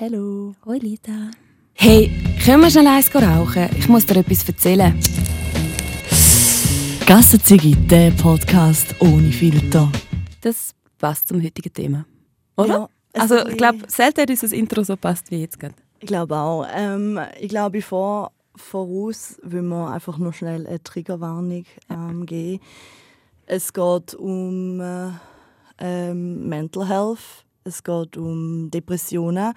Hallo. Hoi Lisa. Hey, können wir schnell eins rauchen? Ich muss dir etwas erzählen. Gassenzigi, der Podcast ohne Filter. Das passt zum heutigen Thema. Oder? Ja, also ich glaube, selten hat unser Intro so passt wie jetzt gerade. Ich glaube auch. Ähm, ich glaube, bevor voraus will wir einfach nur schnell eine Triggerwarnung ähm, geben. Es geht um äh, ähm, Mental Health, es geht um Depressionen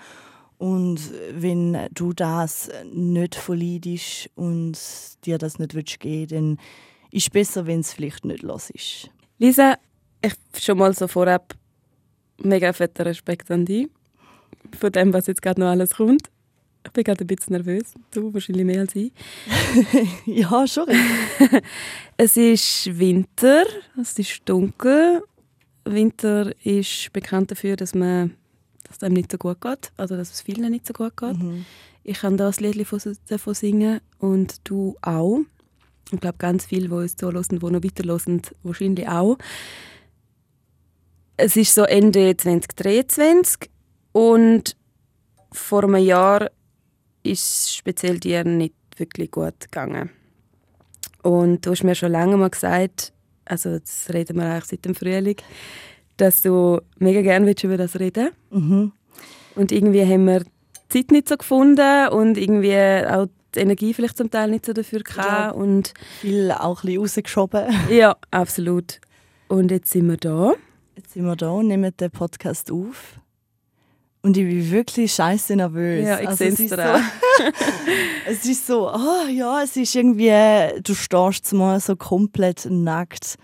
und wenn du das nicht verleidest und dir das nicht willst geben, dann ist es besser, wenn es vielleicht nicht los ist. Lisa, ich schon mal so vorab mega fetter Respekt an dich von dem, was jetzt gerade noch alles kommt. Ich bin gerade ein bisschen nervös. Du wahrscheinlich mehr als ich. ja, schon. es ist Winter, es ist dunkel. Winter ist bekannt dafür, dass man dass es einem nicht so gut geht, also dass es vielen nicht so gut geht. Mhm. Ich kann das Lied davon singen und du auch. Ich glaube, ganz viele, die uns zuhören, die noch weiterhören, wahrscheinlich auch. Es ist so Ende 2023 und vor einem Jahr ist speziell dir nicht wirklich gut gegangen. Und du hast mir schon lange mal gesagt, also das reden wir eigentlich seit dem Frühling, dass du mega gerne über das reden Mhm. Und irgendwie haben wir die Zeit nicht so gefunden und irgendwie auch die Energie vielleicht zum Teil nicht so dafür gehabt. Und Viel auch ein bisschen rausgeschoben. ja, absolut. Und jetzt sind wir da. Jetzt sind wir da und nehmen den Podcast auf. Und ich bin wirklich scheiße nervös. Ja, ich Also, sehe es dir so. Es ist so, ah ja, es ist irgendwie, du stehst mal so komplett nackt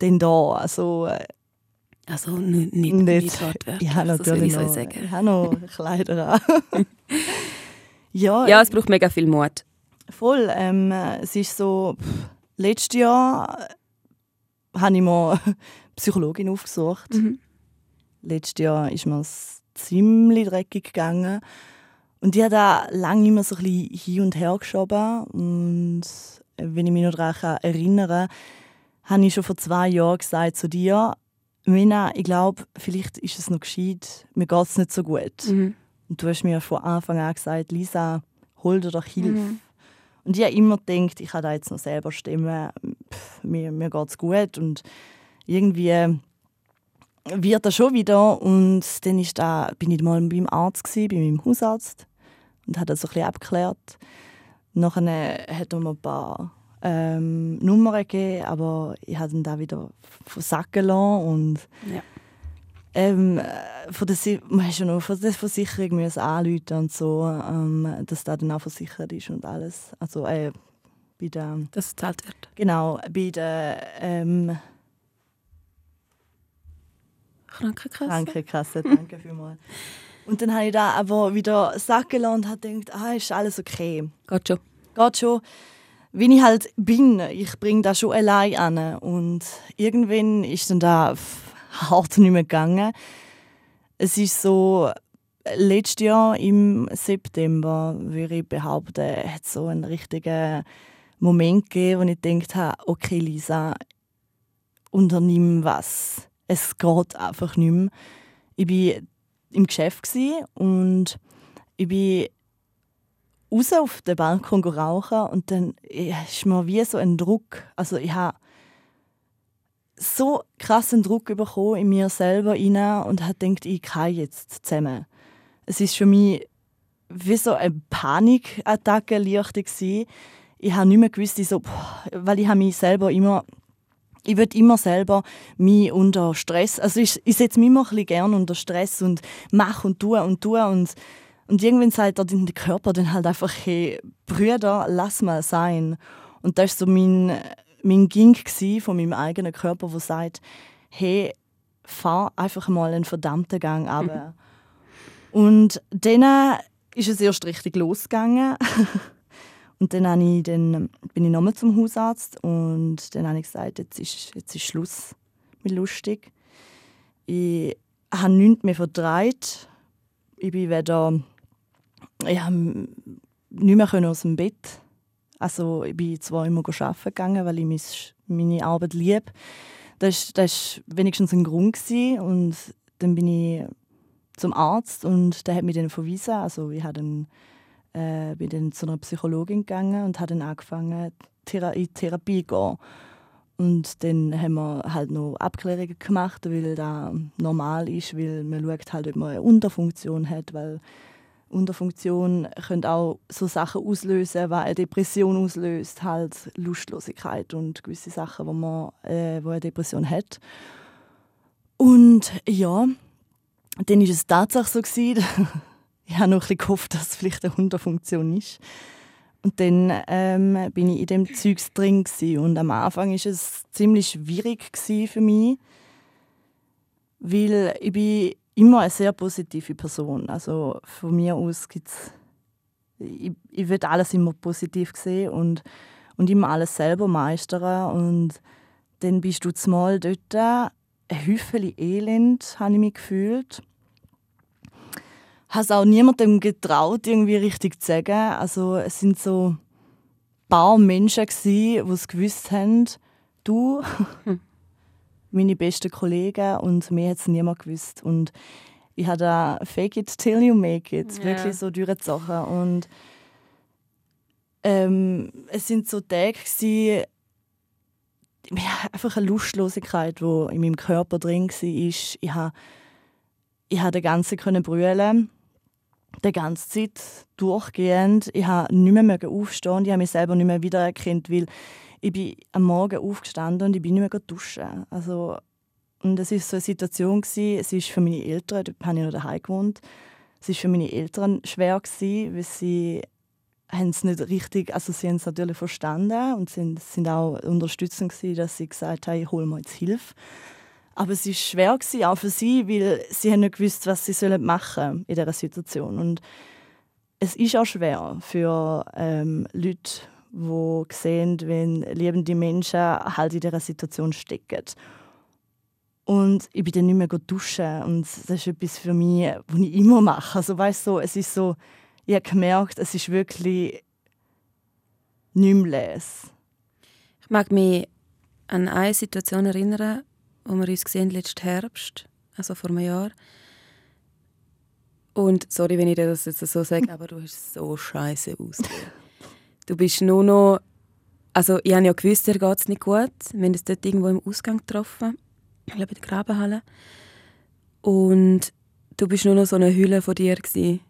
denn da. Also, äh, Also nicht, nicht, nicht. wortwörtlich, ich habe natürlich ich noch, ich habe noch Kleider an. ja, Ja, es braucht mega viel Mut. voll. Ähm, äh, es ist so, pff, letztes Jahr äh, habe ich mir eine Psychologin aufgesucht. Mhm. Letztes Jahr ist mir es ziemlich dreckig gegangen. Und ich habe da lange immer so ein bisschen hin und her geschoben. Und wenn ich mich noch daran erinnere, habe ich schon vor zwei Jahren gesagt zu dir, Mina, ich glaube, vielleicht ist es noch gescheit, mir geht es nicht so gut. Mhm. Und du hast mir von Anfang an gesagt, Lisa, hol dir doch Hilfe. Mhm. Und ich habe immer gedacht, ich kann da jetzt noch selber stimmen, Pff, mir, mir geht es gut. Und irgendwie wird das schon wieder. Und dann ist da, bin ich mal beim Arzt, gewesen, bei meinem Hausarzt, und hat das so ein bisschen abgeklärt. Nachher hat er mir ein paar ähm, Nummern gegeben, aber ich habe dann da wieder versacken lassen. Und Ja. ähm, äh, von der, Si- man hast ja noch von der Versicherung müssen anrufen und so, ähm, dass das dann auch versichert ist und alles. Also äh, bei der, Dass es gezahlt wird. genau, bei der ähm, Krankenkasse? Krankenkasse, danke vielmals. Und dann habe ich da aber wieder sacken lassen und habe gedacht, ah, ist alles okay. Geht schon. Geht schon. Wie ich halt bin, ich bringe das schon allein an. Und irgendwann ist dann da hart nicht mehr gegangen. Es ist so, letztes Jahr im September, würde ich behaupten, hat so einen richtigen Moment gegeben, wo ich gedacht habe, okay Lisa, unternimm was. Es geht einfach nicht mehr. Ich war im Geschäft und ich bin raus auf den Balkon rauchen und dann ist mir wie so ein Druck. Also ich habe so krassen Druck bekommen in mir selber rein und habe gedacht, ich kann jetzt zusammen. Es ist für mich wie so eine Panikattacke gewesen. Ich habe nicht mehr gewusst, ich so, weil ich habe mich selber immer ich würde immer selber mich unter Stress, also ich, ich setze mich immer ein bisschen gerne unter Stress und mache und tue und tue und, und irgendwann sagt der Körper dann halt einfach, hey, Brüder, lass mal sein. Und das war so mein, mein Ging von meinem eigenen Körper, der sagt, hey, fahr einfach mal einen verdammten Gang ab. Und dann ist es erst richtig losgegangen. Und dann, ich, dann bin ich nochmal zum Hausarzt und dann habe ich gesagt, jetzt ist, jetzt ist Schluss mit lustig. Ich habe nichts mehr verdreht. Ich bin weder ich habe nicht mehr aus dem Bett. Also ich bin zwar immer arbeiten gegangen, weil ich meine Arbeit liebe. Das war wenigstens ein Grund. Gewesen. Und dann bin ich zum Arzt und der hat mich dann verwiesen. Also ich dann, äh, bin dann zu einer Psychologin gegangen und habe dann angefangen, in Therapie zu gehen. Und dann haben wir halt noch Abklärungen gemacht, weil das normal ist, weil man schaut halt, ob man eine Unterfunktion hat, weil Unterfunktion können auch so Sachen auslösen, eine Depression auslöst, halt Lustlosigkeit und gewisse Sachen, wo man äh, wo eine Depression hat. Und ja, dann war es tatsächlich so gewesen. ich habe noch ein bisschen gehofft, dass es vielleicht eine Unterfunktion ist. Und dann ähm, bin ich in dem Zeugs drin gewesen. und am Anfang war es ziemlich schwierig für mich, weil ich bin immer eine sehr positive Person. Also von mir aus gibt's ich, ich will alles immer positiv sehen und, und immer alles selber meistern. Und dann bist du zumal dort, ein Häufchen Elend, habe ich mich gefühlt. Es auch niemandem getraut, irgendwie richtig zu sagen. Also es sind so ein paar Menschen, die es gewusst haben, du, meine besten Kollegen und mir hat es niemand gewusst. Und ich habe da Fake it till you make it, ja. wirklich so durchgezogen. Und ähm, es sind so Tage, gewesen, einfach eine Lustlosigkeit, die in meinem Körper drin war. Ich habe ich habe den ganzen können brüllen, die ganze Zeit durchgehend. Ich habe nicht mehr aufstehen, ich habe mich selber nicht mehr wiedererkannt, weil ich bin am Morgen aufgestanden und ich bin nicht mehr duschen. Also, und es war so eine Situation, gewesen, es ist für meine Eltern, dort habe ich noch daheim gewohnt, es war für meine Eltern schwer, gewesen, weil sie haben es nicht richtig, also sie haben es natürlich verstanden und sind, sind auch unterstützend gewesen, dass sie gesagt haben, hole mir jetzt Hilfe. Aber es war schwer, gewesen, auch für sie, weil sie haben nicht gewusst, was sie machen sollen in dieser Situation. Und es ist auch schwer für ähm, Leute, die sehen, wenn lebende Menschen halt in dieser Situation stecken. Und ich bin dann nicht mehr duschen und das ist etwas für mich, was ich immer mache. Also weißt du, es ist so, ich habe gemerkt, es ist wirklich nicht mehr les. Ich mag mich an eine Situation erinnern, wo wir uns gesehen letzten Herbst, also vor einem Jahr. Und sorry, wenn ich dir das jetzt so sage, aber du hast so scheiße ausgesehen. Du bist nur noch. Also, ich habe ja gewusst, dir geht es nicht gut. Wir haben uns dort irgendwo im Ausgang getroffen. Ich glaube, in der Grabenhalle. Und du bist nur noch so eine Hülle von dir. Gewesen.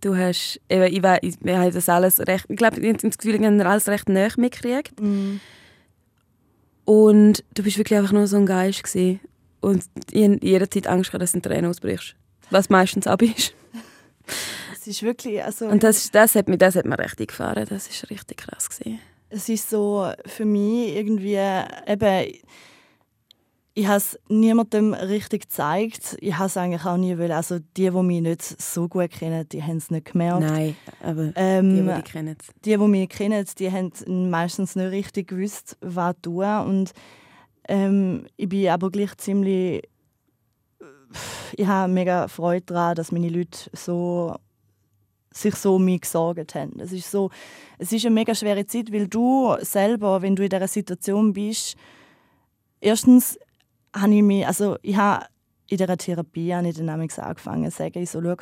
Du hast. Eben, ich, weiß, ich, wir haben das alles recht. Ich glaube, ich habe das Gefühl, wir haben alles recht nah mitgekriegt. Mm. Und du bist wirklich einfach nur so ein Geist. Gewesen. Und ich habe jederzeit Angst gehabt, dass du in Tränen ausbrichst. Was meistens ab ist. ist wirklich, also... Und das, das, hat mich, das hat mir richtig gefahren. Das ist richtig krass gewesen. Es ist so für mich irgendwie eben ich habe es niemandem richtig gezeigt. Ich habe es eigentlich auch nie wollen. Also die, die mich nicht so gut kennen, die haben es nicht gemerkt. Nein, aber ähm, die, die mich kennen. Die, die mich kennen, die haben meistens nicht richtig gewusst, was tun. Und ähm, ich bin aber gleich ziemlich... Ich habe mega Freude daran, dass meine Leute so sich so mich gesorgt haben. Es ist, so, es ist eine mega schwere Zeit, weil du selber, wenn du in dieser Situation bist, erstens habe ich mich, also ich habe in dieser Therapie habe ich dann angefangen zu sagen, ich so, schau,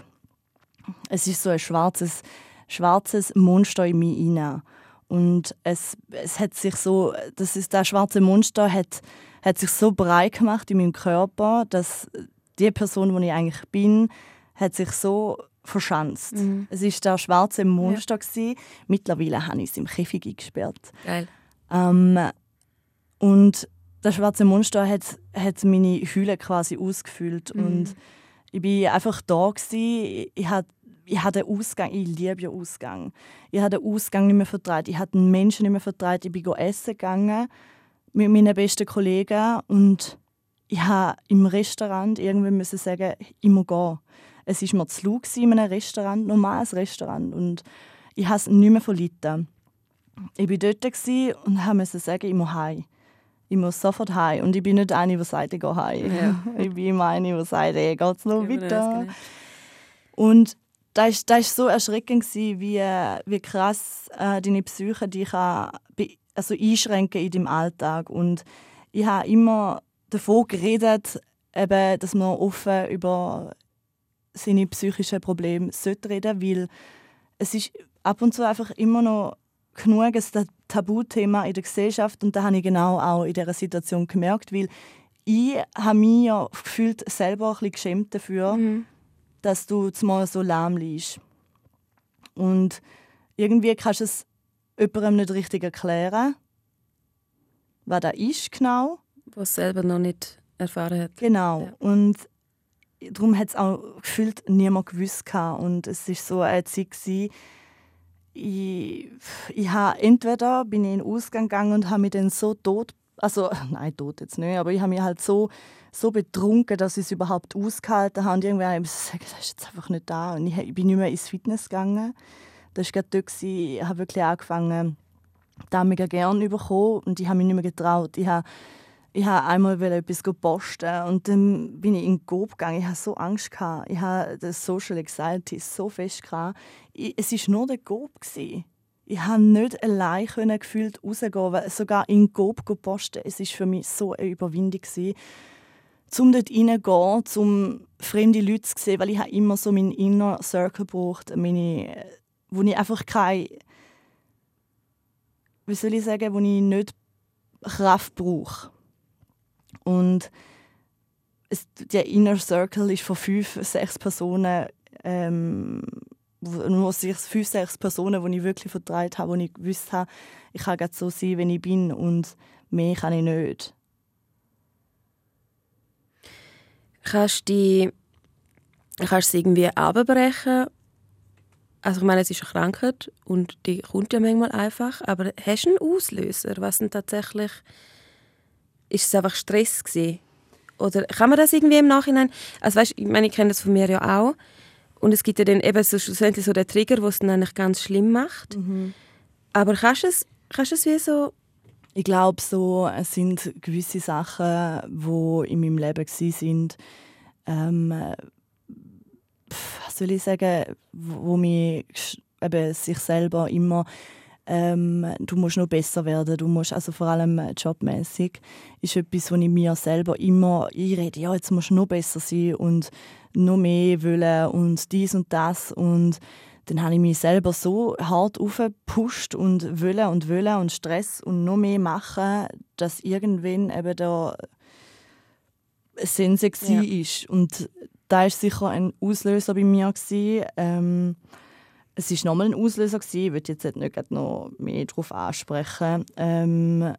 es ist so ein schwarzes, schwarzes Monster in mir hinein. Und es, es hat sich so, das ist, das schwarze Monster hat, hat sich so breit gemacht in meinem Körper, dass die Person, die ich eigentlich bin, hat sich so verschanzt. Mhm. Es war das schwarze Monster. Ja. Mittlerweile habe ich es im Käfig eingesperrt. Geil. Ähm, und das schwarze Monster hat, hat meine Hülle quasi ausgefüllt. Mhm. Und ich war einfach da. Gewesen. Ich hatte ich hatte den Ausgang, ich liebe den Ausgang. Ich habe den Ausgang nicht mehr vertraut. Ich habe den Menschen nicht mehr vertraut. Ich bin essen gegangen mit meinen besten Kollegen und ich habe im Restaurant irgendwann müssen sagen, ich muss gehen. Es war mir zu laut in einem Restaurant, normales Restaurant. Und ich habe es nicht mehr verlitten. Ich war dort und musste sagen, ich muss heim. Ich muss sofort heim. Und ich bin nicht eine, die sagt, ich gehe heim. Ja. Ich bin immer eine, die sagt, hey, geht es noch weiter? Und das war so erschreckend, wie, wie krass äh, deine Psyche dich kann also einschränken in deinem Alltag. Und ich habe immer davon geredet, eben, dass man offen über seine psychischen Probleme sollte reden weil es ist ab und zu einfach immer noch genug ein Tabuthema in der Gesellschaft und da habe ich genau auch in dieser Situation gemerkt, weil ich habe mich ja gefühlt selber ein bisschen geschämt dafür, mhm. dass du mal so lahm liegst. Und irgendwie kannst du es jemandem nicht richtig erklären, was da ist genau. Was selber noch nicht erfahren hat. Genau. Ja. Und darum hat es auch gefühlt niemand gewusst. Und es war so eine Zeit, gewesen, ich, ich habe entweder bin ich in den Ausgang gegangen und habe mich dann so tot, also nein, tot jetzt nicht, aber ich habe mich halt so, so betrunken, dass ich es überhaupt ausgehalten habe. Und irgendwann habe ich gesagt, das ist jetzt einfach nicht da. Und ich, ich bin nicht mehr ins Fitness gegangen. Das war gerade dort, ich habe wirklich angefangen, da mega gerne bekommen und ich habe mich nicht mehr getraut. Ich habe ich habe einmal etwas posten und dann bin ich in den Coop gegangen. Ich hatte so Angst. Gehabt. Ich hatte das Social Anxiety so fest. Gehabt. Es war nur der Coop. Ich konnte nicht allein gefühlt rausgehen, weil sogar in Coop posten. Es war für mich so eine Überwindung. Gewesen, um dort reinzugehen, um fremde Leute zu sehen, weil ich immer so meinen Inner Circle braucht, meine, wo ich einfach keine, wie soll ich sagen, wo ich nicht Kraft brauche. Und es, der Inner Circle ist von fünf, sechs Personen, ähm, nur fünf, sechs Personen, die ich wirklich vertraut habe, wo ich gewusst habe, ich kann so sein, wie ich bin und mehr kann ich nicht. Kannst du kannst du irgendwie abbrechen? Also ich meine, es ist eine Krankheit und die kommt ja manchmal einfach, aber hast du einen Auslöser, was denn tatsächlich ist es einfach Stress gewesen? Oder kann man das irgendwie im Nachhinein, also weißt, ich meine, ich kenne das von mir ja auch und es gibt ja dann eben so schlussendlich so den Trigger, der es dann eigentlich ganz schlimm macht. Mhm. Aber kannst du es, kannst du es wie so ich glaube, so, es sind gewisse Sachen, die in meinem Leben sind, ähm, was soll ich sagen, wo mich eben sich selber immer ähm, du musst noch besser werden, du musst, also vor allem äh, jobmäßig ist etwas, was ich mir selber immer einrede, ja, jetzt musst du noch besser sein und noch mehr wollen und dies und das und dann habe ich mich selber so hart aufgepusht und wollen und wollen und Stress und noch mehr machen, dass irgendwann eben da Sense ja. ist. Und da war sicher ein Auslöser bei mir. Gewesen, ähm, es war nochmal ein Auslöser. Gewesen. Ich würde jetzt nicht noch mehr darauf ansprechen. Ähm,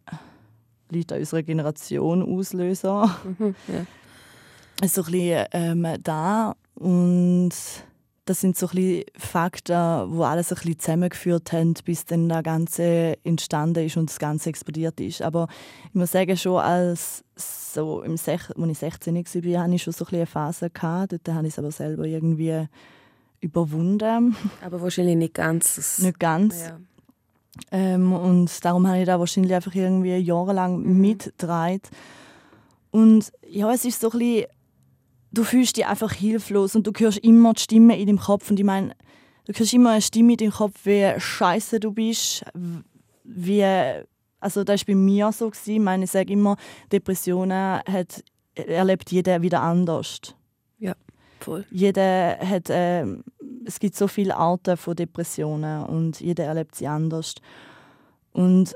Leute an unserer Generation Auslöser. Mhm, ja. So ein bisschen ähm, da. Und das sind so ein bisschen Fakten, die alles ein bisschen zusammengeführt haben, bis dann das Ganze entstanden ist und das Ganze explodiert ist. Aber ich muss sagen, schon als so im Sech als ich 16 war, hatte ich schon so ein eine Phase. Gehabt. Dort habe ich es aber selber irgendwie überwunden. Aber wahrscheinlich nicht ganz. Nicht ganz. Ja. Ähm, und darum habe ich da wahrscheinlich einfach irgendwie jahrelang mhm. mitgetragen. Und ja, es ist so ein bisschen, du fühlst dich einfach hilflos und du hörst immer die Stimme in deinem Kopf. Und ich meine, du hörst immer eine Stimme in deinem Kopf, wie scheiße du bist, wie, also das war bei mir so. Gewesen. Ich meine, ich sage immer, Depressionen hat, erlebt jeder wieder anders. Ja. Voll. Jeder hat, äh, es gibt so viele Arten von Depressionen und jeder erlebt sie anders. Und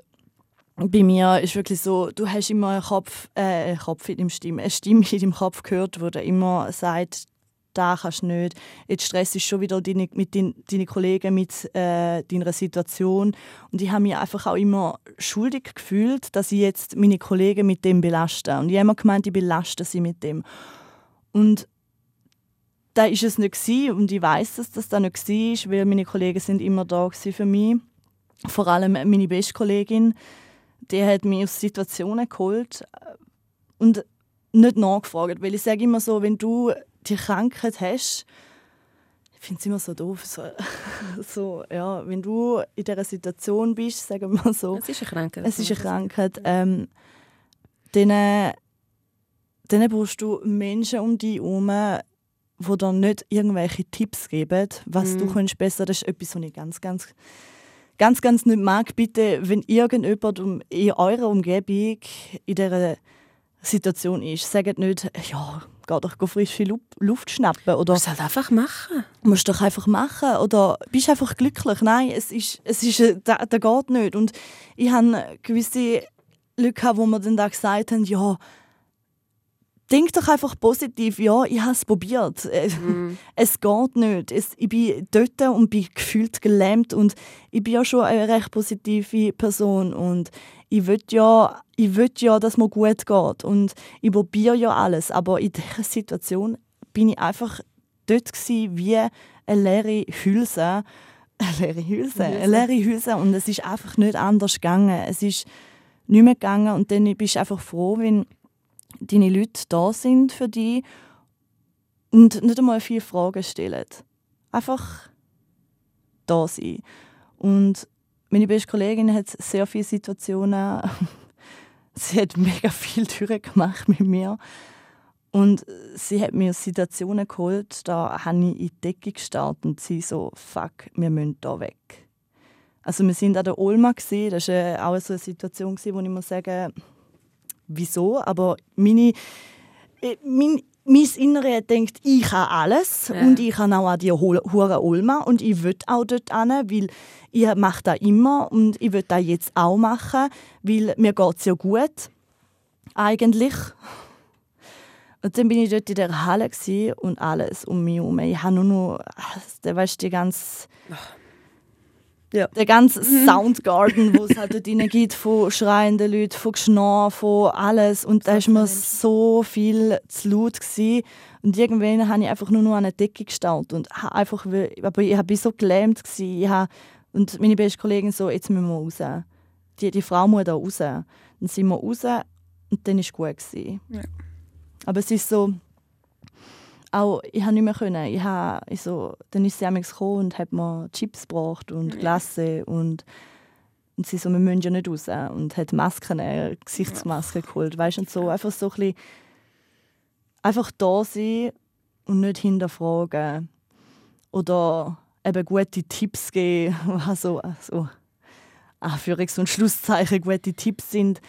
bei mir ist wirklich so, du hast immer einen Kopf, äh, einen Kopf in deinem Stimme, eine Stimme in deinem Kopf gehört, wo dir immer sagt, da kannst du nicht. Jetzt stresst du schon wieder deine, mit deinen deine Kollegen mit äh, deiner Situation. Und ich habe mich einfach auch immer schuldig gefühlt, dass ich jetzt meine Kollegen mit dem belaste. Und ich habe immer gemeint, ich belaste sie mit dem. Und da ist es nicht gewesen, und ich weiß, dass das da nicht war, weil meine Kollegen sind immer da für mich. Vor allem meine beste Kollegin, die hat mich aus Situationen geholt und nicht nachgefragt, weil ich sage immer so, wenn du die Krankheit hast, ich finde es immer so doof, so, so, ja, wenn du in dieser Situation bist, sagen wir so. Es ist eine Krankheit. Es ist eine Krankheit. Ähm, dann, dann brauchst du Menschen um dich herum, wo dann nicht irgendwelche Tipps geben, was mm. du mhm. kannst besser. Das ist etwas, was ich ganz, ganz, ganz, ganz nicht mag. Bitte, wenn irgendjemand in eurer Umgebung in dieser Situation ist, sagt nicht, ja, geh doch frische Luft schnappen. Oder musst halt einfach machen. Musst doch einfach machen. Oder bist einfach glücklich. Nein, es ist, es ist, äh, das, das geht nicht. Und ich habe gewisse Leute, wo mir dann da gesagt haben, ja, denk doch einfach positiv, ja, ich habe es probiert. Mm. Es geht nicht. Es, ich bin dort und bin gefühlt gelähmt und ich bin ja schon eine recht positive Person und ich will ja, ich will ja, dass mir gut geht und ich probiere ja alles, aber in dieser Situation bin ich einfach dort wie eine leere Hülse. Eine leere Hülse, eine leere Hülse und es ist einfach nicht anders gegangen. Es ist nicht mehr gegangen und dann bist du einfach froh, wenn deine Leute da sind für dich und nicht einmal viele Fragen stellen. Einfach da sein. Und meine beste Kollegin hat sehr viele Situationen, sie hat mega viel gemacht mit mir. Und sie hat mir Situationen geholt, da habe ich in die Decke gestartet und sie so, fuck, wir müssen da weg. Also wir sind an der Olma, das war auch so eine Situation, wo ich muss sagen wieso, aber meine, äh, mein, mein Innere denkt, ich habe alles ja. und ich habe auch die hure Olma und ich will auch dort hin, weil ich mache das immer und ich will das jetzt auch machen, weil mir geht es ja gut, eigentlich. Und dann bin ich dort in der Halle und alles um mich herum. Ich habe nur noch, weißt, die ganze ja. Der ganze mhm. Soundgarden, wo es halt dort gibt, von schreienden Leuten, von Geschnarr, von alles. Und da war mir so viel zu laut. Gewesen. Und irgendwann habe ich einfach nur noch an der Decke gestanden. Und einfach, aber ich war so gelähmt. Gewesen. Ich habe, und meine beste Kollegin so, jetzt müssen wir raus. Die, die Frau muss da raus. Dann sind wir raus und dann war es gut. Gewesen. Ja. Aber es ist so, auch, ich habe nicht mehr können. Ich habe, ich so, dann ist sie gekommen und hat mir Chips gebracht und Glasse und, und sie so, wir müssen ja nicht raus. Und hat Masken, äh, Gesichtsmasken geholt, weißt und so einfach so ein bisschen, einfach da sein und nicht hinterfragen. Oder eben gute Tipps geben, also, also Anführungs- und Schlusszeichen gute Tipps sind.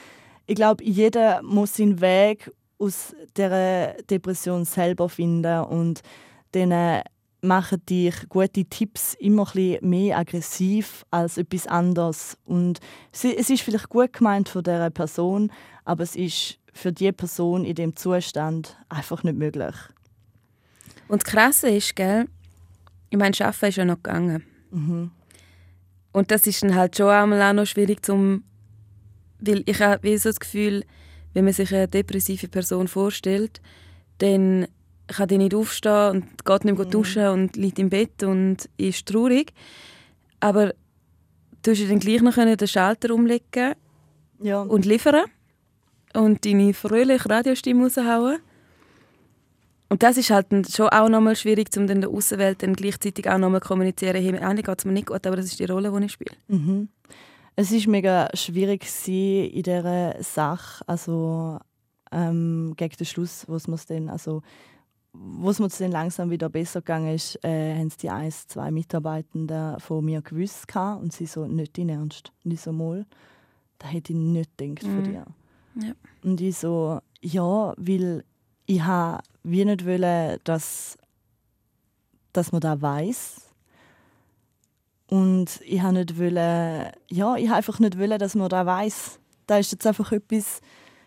Ich glaube, jeder muss seinen Weg aus der Depression selber finden und dann machen dich gute Tipps immer ein mehr aggressiv als etwas anderes und es ist vielleicht gut gemeint von der Person, aber es ist für die Person in dem Zustand einfach nicht möglich. Und das Krasse ist, gell, ich meine, Arbeiten ist ja noch gegangen. Mhm. Und das ist dann halt schon einmal auch noch schwierig, zum, weil ich habe so das Gefühl, wenn man sich eine depressive Person vorstellt, dann kann die nicht aufstehen und geht nicht mehr mhm. duschen und liegt im Bett und ist traurig. Aber du hast dann gleich noch den Schalter umlegen ja. und liefern und deine fröhliche Radiostimme raushauen. Und das ist halt schon auch nochmal schwierig, um dann der Außenwelt dann gleichzeitig auch nochmal zu kommunizieren, hey, eigentlich geht es mir nicht gut, aber das ist die Rolle, die ich spiele. Mhm. Es ist mega schwierig in dieser Sache, also ähm, gegen den Schluss, wo es dann, also wo es mir dann langsam wieder besser gegangen ist, äh, haben die ein, zwei Mitarbeitenden von mir gewusst gehabt, und sie so, nicht in Ernst. Und ich so, mal, da hätte ich nicht gedacht von mhm. dir. Ja. Und ich so, ja, weil ich habe wie nicht wollen, dass, dass man da weiß und ich habe nicht wollen, ja, ich einfach nicht wollen, dass man da weiß. Da ist jetzt einfach etwas,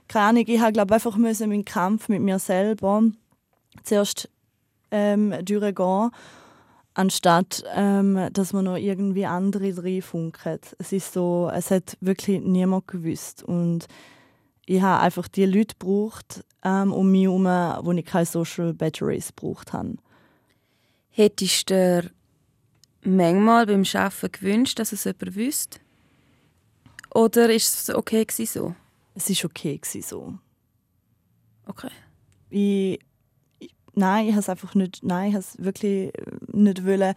keine Ahnung, ich habe glaube einfach müssen meinen Kampf mit mir selber zuerst ähm, durchgehen, anstatt ähm, dass man noch irgendwie andere reinfunken. Es ist so, es hat wirklich niemand gewusst und ich habe einfach die Leute gebraucht ähm, um mich herum, wo ich keine Social Batteries gebraucht habe. Hättest du manchmal beim Arbeiten gewünscht, dass es jemand wüsste? Oder ist es okay so? Es war okay so. Okay. Ich, ich, nein, ich habe es einfach nicht, nein, ich es wirklich nicht wollen,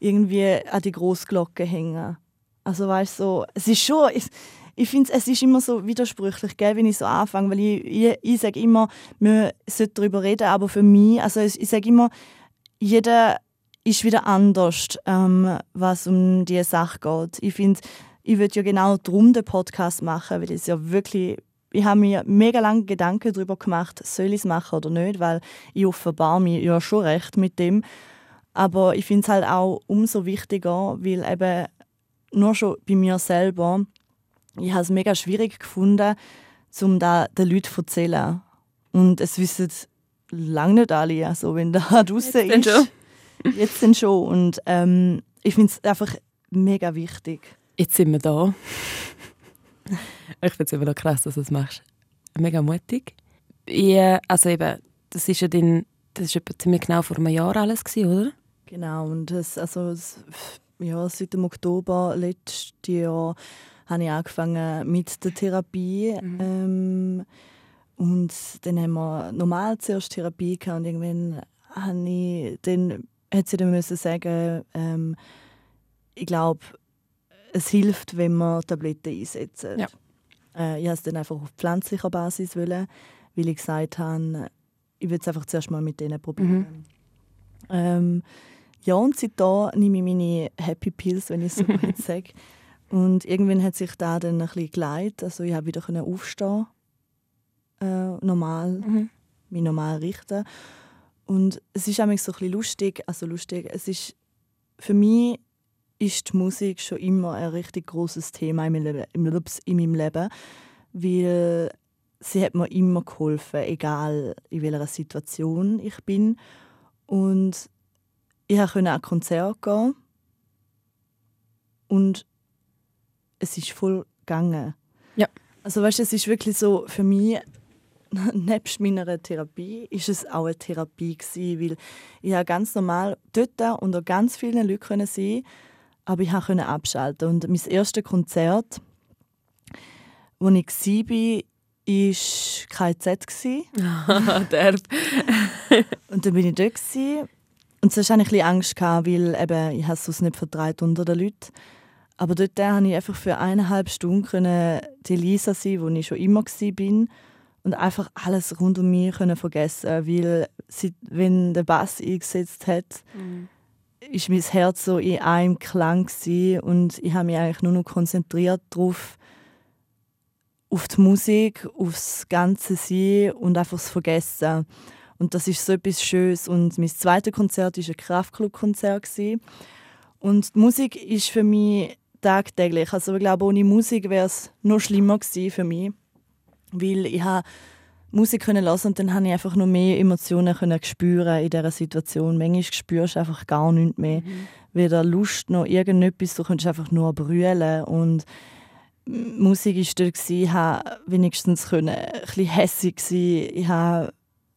irgendwie an die Großglocke hängen. Also weißt so, es ist schon, ich, ich finde es ist immer so widersprüchlich, gell, wenn ich so anfange, weil ich, ich, ich sage immer, wir sollten darüber reden, aber für mich, also ich, ich sage immer, jeder ist wieder anders, ähm, was um diese Sache geht. Ich finde, ich würde ja genau darum den Podcast machen, weil ich es ja wirklich ich habe mir mega lange Gedanken darüber gemacht, soll ich es machen oder nicht, weil ich offenbar mich ja schon recht mit dem. Aber ich finde es halt auch umso wichtiger, weil eben nur schon bei mir selber, ich habe es mega schwierig gefunden, um da den Leuten zu erzählen. Und es wissen lange nicht alle, also wenn da draußen ist. Jetzt sind schon. Und ähm, ich finde es einfach mega wichtig. Jetzt sind wir da. ich finde es immer noch krass, dass du das machst. Mega mutig. Ja, also eben, das ist ja dein, das ist etwa ziemlich genau vor einem Jahr alles gewesen, oder? Genau, und das, also, das, ja, seit dem Oktober letztes Jahr habe ich angefangen mit der Therapie. Mhm. Ähm, und dann haben wir normal zuerst Therapie gehabt und irgendwann habe ich, dann hat sie dann müssen sagen, ähm, ich glaube, es hilft, wenn man Tabletten einsetzen. Ja. Äh, ich wollte es dann einfach auf pflanzlicher Basis, wollen, weil ich gesagt habe, ich will es einfach zuerst mal mit denen probieren. Mhm. Ähm, ja, und seitdem nehme ich meine Happy Pills, wenn ich es so gut sage. Und irgendwann hat sich da dann ein bisschen geleitet. Also ich habe wieder aufstehen äh, normal, mhm. mich normal richten. Und es ist auch so ein lustig, also lustig, es ist, für mich ist die Musik schon immer ein richtig großes Thema in meinem, Leben, in meinem Leben, weil sie hat mir immer geholfen, egal in welcher Situation ich bin. Und ich konnte an Konzert gehen und es ist voll gegangen. Ja. Also weißt, es ist wirklich so für mich nebst meiner Therapie ist es auch eine Therapie gewesen, weil ich habe ganz normal dort unter ganz vielen Leuten sein, aber ich konnte abschalten und mein erstes Konzert, wo ich war, war KZ. Derb. und dann bin ich dort gewesen. und zuerst hatte ich ein bisschen Angst, gehabt, weil eben, ich es nicht vertreibt unter den Leuten. Aber dort konnte ich einfach für eineinhalb Stunden die Lisa sein, wo ich schon immer war und einfach alles rund um mich können vergessen weil sie, wenn der Bass eingesetzt hat, mhm. ist mein Herz so in einem Klang gewesen, und ich habe mich eigentlich nur noch konzentriert darauf, auf die Musik, aufs ganze Sein und einfach das Vergessen. Und das ist so etwas Schönes. Und mein zweites Konzert war ein Kraftclub-Konzert. Und die Musik ist für mich tagtäglich. Also ich glaube, ohne Musik wäre es noch schlimmer gewesen für mich weil ich habe Musik können lassen und dann habe ich einfach noch mehr Emotionen können spüren in dieser Situation. Manchmal spürst du einfach gar nichts mehr. Mhm. Weder Lust noch irgendetwas, du kannst einfach nur brüllen und Musik war dort, ich konnte wenigstens ein bisschen hässig sein. Ich habe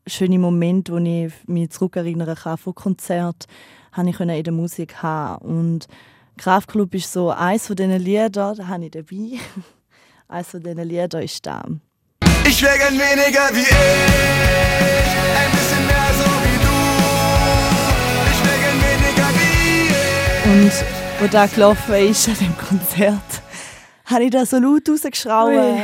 schöne Momente, wo ich mich zurückerinnern kann von Konzerten, habe ich in der Musik haben. Und Kraftclub ist so eines von diesen Liedern, da habe ich dabei. eines von diesen Liedern ist da. Ich wäre gern weniger wie ich, ein bisschen mehr so wie du. Ich wäre gern weniger wie ich. Und wo da gelaufen ist an dem Konzert, habe ich da so laut rausgeschrauben.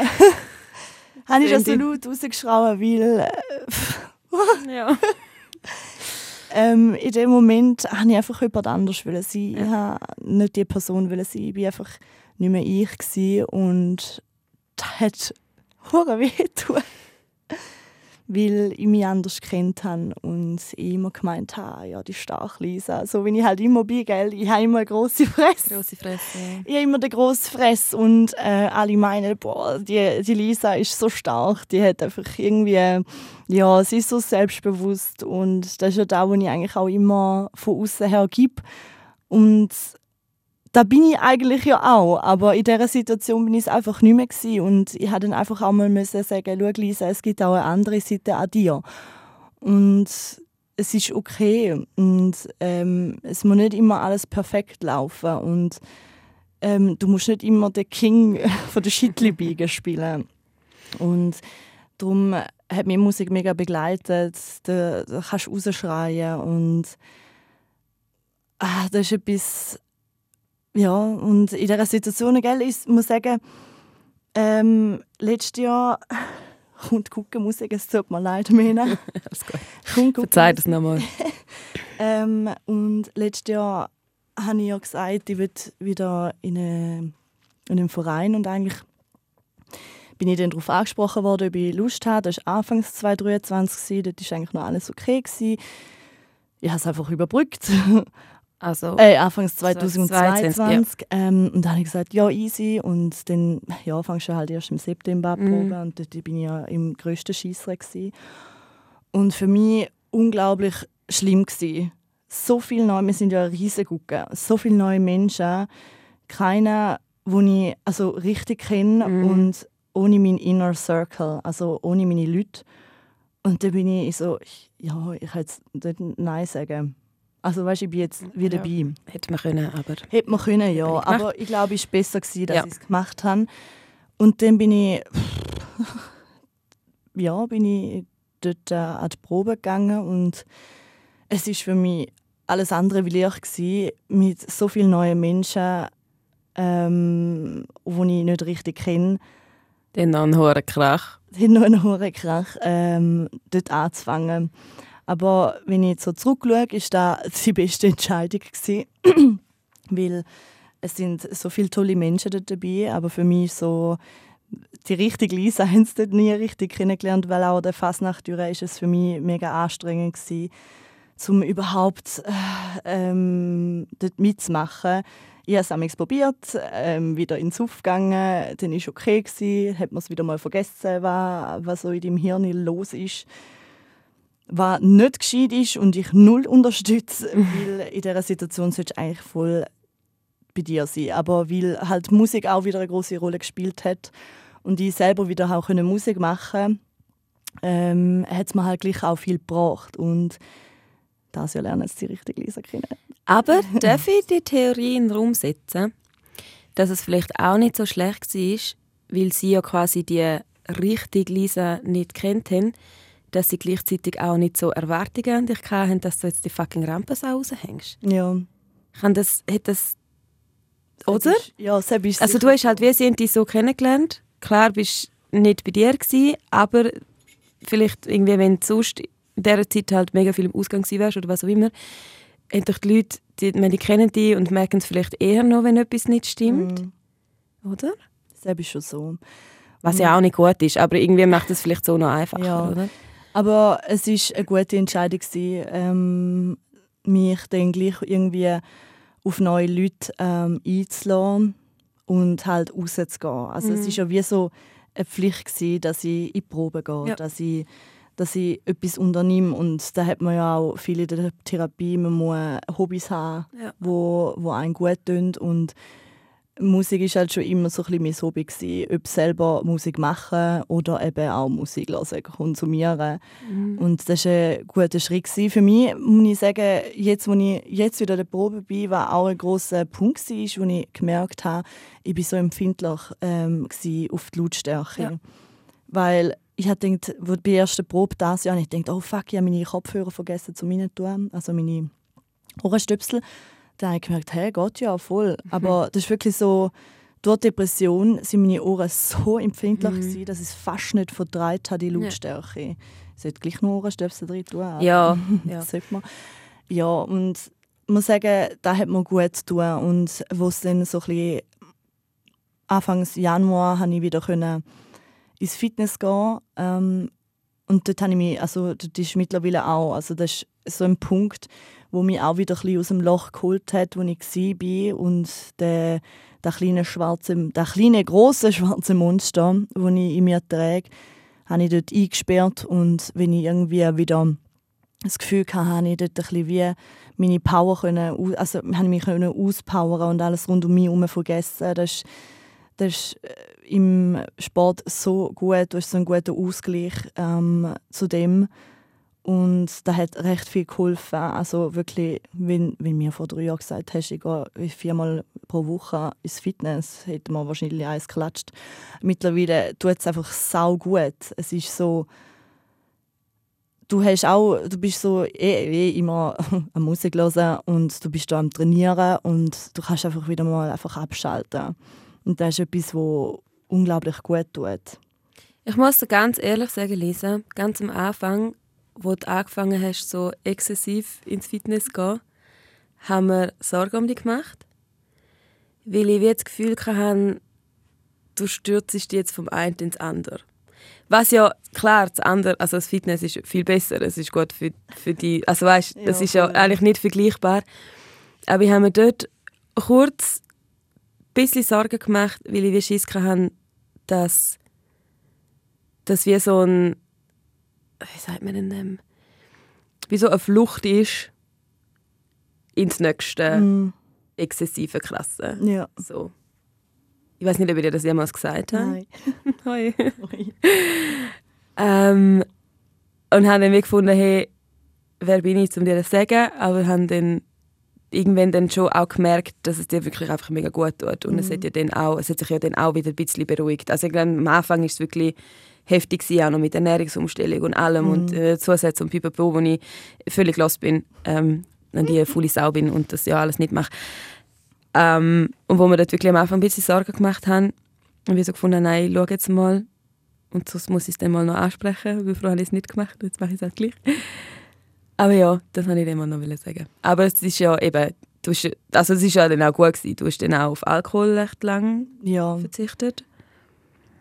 habe ich da so laut rausgeschrauben, weil. Äh, ja. ähm, in dem Moment wollte ich einfach jemand anders sein. Ich wollte nicht die Person sein. Ich war einfach nicht mehr ich. Und das hat hure wehtun. Weil ich mich anders kennt habe und ich immer gemeint habe, ja, die stark Lisa. So wie ich halt immer bin, gell? ich habe immer eine grosse Fresse. Grosse Fresse, ja. Ich habe immer eine grosse Fresse und äh, alle meinen, boah, die, die Lisa ist so stark, die hat einfach irgendwie, ja, sie ist so selbstbewusst und das ist ja da, wo ich eigentlich auch immer von außen her gebe. Und da bin ich eigentlich ja auch, aber in dieser Situation bin ich es einfach nicht mehr gewesen. und ich hätte dann einfach auch mal müssen sagen, schau Lisa, es gibt auch eine andere Seite an dir und es ist okay und ähm, es muss nicht immer alles perfekt laufen und ähm, du musst nicht immer den King von der Schittli spielen und darum hat mich Musik mega begleitet, da, da kannst du rausschreien und ah, das ist etwas ja, und in dieser Situation, gell, ich muss sagen, ähm, letztes Jahr kommt Guckenmusik, es tut mir leid, Mena. Alles gut. Verzeih das nochmal. ähm, und letztes Jahr habe ich ja gesagt, ich will wieder in, eine, in einen Verein und eigentlich bin ich dann darauf angesprochen worden, ob ich Lust habe. Das war anfangs 2023, dort war eigentlich noch alles okay. Gewesen. Ich habe es einfach überbrückt. Also, Äh, Anfangs 2022. 2022, ähm, und dann habe ich gesagt, ja, easy. Und dann ja, fangst du halt erst im September an Mhm. Und dort bin ich ja im grössten gewesen. Und für mich unglaublich schlimm gewesen. So viele neue, wir sind ja eine riesige Gucke, so viele neue Menschen. Keiner, den ich also richtig kenne Mhm. und ohne meinen Inner Circle, also ohne meine Leute. Und dann bin ich so, ich- ja, ich kann jetzt nicht Nein sagen. Also weißt, ich bin jetzt wieder Ja. dabei. hätte man können, aber Hätte man können, ja. gemacht. Aber ich glaube, es war besser, gewesen, dass Ja. ich es gemacht habe. Und dann bin ich, ja, bin ich dort äh, an die Probe gegangen und es ist für mich alles andere wie leicht gewesen, mit so vielen neuen Menschen, ähm, die ich nicht richtig kenne, dann noch ein hoher Krach. hat noch einen hohen Krach, ähm, dort anzufangen. Aber wenn ich so zurückschaue, ist das die beste Entscheidung gewesen. Weil es sind so viele tolle Menschen dabei, aber für mich so die richtige Lisa haben sie dort nie richtig kennengelernt, weil auch der Fasnacht ist es für mich mega anstrengend gewesen, um überhaupt äh, ähm, dort mitzumachen. Ich habe es einmal probiert, ähm, wieder ins Suff gegangen, dann war es okay, gewesen, hat man es wieder mal vergessen, was, was so in deinem Hirn los ist. Was nicht gescheit ist und ich null unterstütze, weil in dieser Situation solltest du eigentlich voll bei dir sein. Aber weil halt Musik auch wieder eine große Rolle gespielt hat und ich selber wieder auch Musik machen ähm, hat es mir halt gleich auch viel gebracht. Und das ja lernen jetzt die richtige Lisa kennen. Aber darf ich die Theorie in den Raum setzen, dass es vielleicht auch nicht so schlecht war, weil sie ja quasi die richtige Lisa nicht kennt haben, dass sie gleichzeitig auch nicht so Erwartungen an dich hatten, dass du jetzt die fucking Rampensau raushängst. Ja. Kann das, hat das, oder? Ja, Seb ist Also du hast halt, wir sind die so kennengelernt. Klar, bist nicht bei dir gewesen, aber vielleicht irgendwie, wenn du sonst in dieser Zeit halt mega viel im Ausgang wärst oder was auch immer, haben doch die Leute, die, die kennen dich und merken es vielleicht eher noch, wenn etwas nicht stimmt, Mhm. oder? Seb ist schon so. Was ja auch nicht gut ist, aber irgendwie macht es vielleicht so noch einfacher, Ja. oder? Aber es ist eine gute Entscheidung gewesen, ähm, mich dann gleich irgendwie auf neue Leute ähm, einzulassen und halt rauszugehen. Also es Mhm. ist ja wie so eine Pflicht gewesen, dass ich in die Probe gehe, Ja. dass ich dass ich etwas unternehme und da hat man ja auch viele in der Therapie, man muss Hobbys haben, Ja. wo, wo einen gut tun und Musik ist halt schon immer so ein bisschen mein Hobby gewesen, ob selber Musik machen oder eben auch Musik hören, konsumieren. Mhm. Und das war ein guter Schritt für mich. Muss ich sagen, jetzt, wo ich jetzt wieder in der Probe bin, war auch ein grosser Punkt, war, wo ich gemerkt habe, ich bin so empfindlich ähm, auf die Lautstärke. Ja. Weil ich hatte gedacht, wo bei der ersten Probe das Jahr, ich dachte, oh fuck, ich habe meine Kopfhörer vergessen zu meinen tun, also meine Ohrenstöpsel. Dann habe ich gemerkt, hey, geht ja voll. Mhm. Aber das ist wirklich so, durch die Depression sind meine Ohren so empfindlich, Mhm. gewesen, dass ich es fast nicht verdreht habe, die Lautstärke. Ich sollte gleich noch Ohrenstöpsel drin tun. Ja, ja. das sollte man. Ja, und ich muss sagen, da hat mir gut zu tun. Und wo es dann so ein bisschen Anfangs Januar habe ich wieder können ins Fitness gehen. Ähm, und dort habe ich mich, also dort ist mittlerweile auch, also das ist so ein Punkt, wo mich auch wieder ein bisschen aus dem Loch geholt hat, wo ich war und der, der kleine schwarze, der kleine große schwarze Monster, wo ich in mir trage, habe ich dort eingesperrt und wenn ich irgendwie wieder das Gefühl hatte, habe ich dort ein bisschen wie meine Power können, also habe ich mich können auspowern und alles rund um mich herum vergessen. Das ist, das ist äh, im Sport so gut, du hast so einen guten Ausgleich ähm, zu dem und das hat recht viel geholfen. Also wirklich, wenn, wenn mir vor drei Jahren gesagt hast, ich gehe viermal pro Woche ins Fitness, hätte man wahrscheinlich eins geklatscht. Mittlerweile tut es einfach sau gut. Es ist so, du hast auch, du bist so eh, eh immer am Musik hören und du bist da am Trainieren und du kannst einfach wieder mal einfach abschalten. Und das ist etwas, was unglaublich gut tut. Ich muss dir ganz ehrlich sagen, Lisa, ganz am Anfang, wo du angefangen hast, so exzessiv ins Fitness zu gehen, haben wir Sorgen um dich gemacht. Weil ich das Gefühl hatte, du stürzt dich jetzt vom einen ins andere. Was ja, klar, das andere, also das Fitness ist viel besser, es ist gut für, für die, also weißt, das Ja, ist ja eigentlich nicht vergleichbar. Aber ich habe mir dort kurz bisschen Sorgen gemacht, weil ich wie Schiss hatte, dass das wie so ein, wie sagt man denn dem, wie so eine Flucht ist ins nächste Mm, exzessive Klasse. ja. So. Ich weiß nicht, ob ich dir das jemals gesagt habe. Nein. Hoi. Ui. Ähm, und haben dann gefunden, hey, wer bin ich, um dir das zu sagen? Aber haben dann irgendwann dann schon auch gemerkt, dass es dir wirklich einfach mega gut tut. Und es, hat ja dann auch, es hat sich ja dann auch wieder ein bisschen beruhigt. Also ich glaube, am Anfang ist es wirklich heftig gewesen, auch noch mit Ernährungsumstellung und allem und äh, Zusätze und Pipapo, wo ich völlig los bin ähm, und die volle Sau bin und das ja alles nicht mache. Ähm, und wo wir dort wirklich am Anfang ein bisschen Sorgen gemacht haben und wir so gefunden nein, schau jetzt mal und sonst muss ich es dann mal noch ansprechen, weil früher habe ich es nicht gemacht, jetzt mache ich es halt gleich. Aber ja, das wollte ich dem noch sagen. Aber es ist ja eben, du hast, also es ist ja dann auch gut gewesen. Du hast dann auch auf Alkohol recht lang Ja, verzichtet.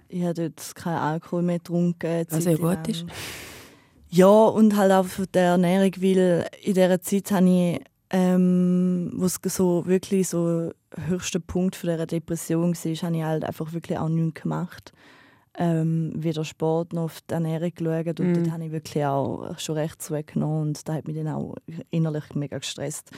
ich habe dort keinen Alkohol mehr getrunken. Was ja zeitlang. gut ist. Ja, und halt auch von der Ernährung, weil in dieser Zeit habe ich, ähm, wo es so wirklich so höchster Punkt von dieser Depression war, habe ich halt einfach wirklich auch nichts gemacht. Ähm, weder Sport noch auf die Ernährung geschaut und Mhm. dort habe ich wirklich auch schon recht zugenommen und das hat mich dann auch innerlich mega gestresst.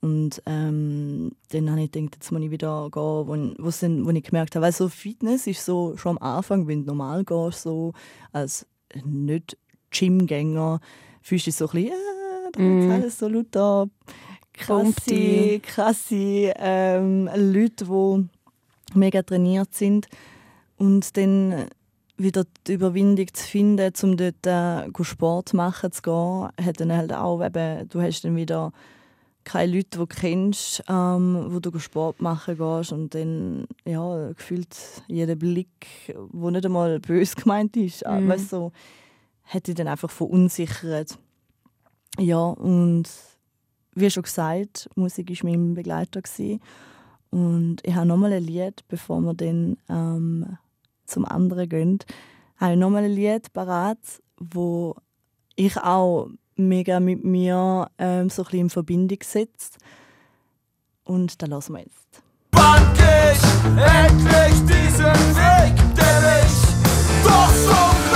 Und ähm, dann habe ich gedacht, jetzt muss ich wieder gehen, wo, wo, dann, wo ich gemerkt habe, weil so Fitness ist so schon am Anfang, wenn du normal gehst, so als nicht Gymgänger, fühlst du dich so ein bisschen, äh, da Mhm. ist alles so lauter krasse, Pumpty. krasse ähm, Leute, die mega trainiert sind. Und dann wieder die Überwindung zu finden, um dort äh, Sport machen zu gehen, hat dann halt auch eben, du hast dann wieder keine Leute, die du kennst, ähm, wo du Sport machen gehst und dann ja, gefühlt jeder Blick, wo nicht einmal bös gemeint ist, Mhm. mhm. weißt, so, hat dich dann einfach verunsichert. Ja, und wie schon gesagt, Musik war mein Begleiter. Gewesen. Und ich habe nochmal ein Lied, bevor wir dann ähm, zum anderen gehen, habe ich nochmal ein Lied parat, wo ich auch mega mit mir ähm, so ein bisschen in Verbindung setzt. Und da lassen wir jetzt. Geh ich endlich diesen Weg, der mich doch so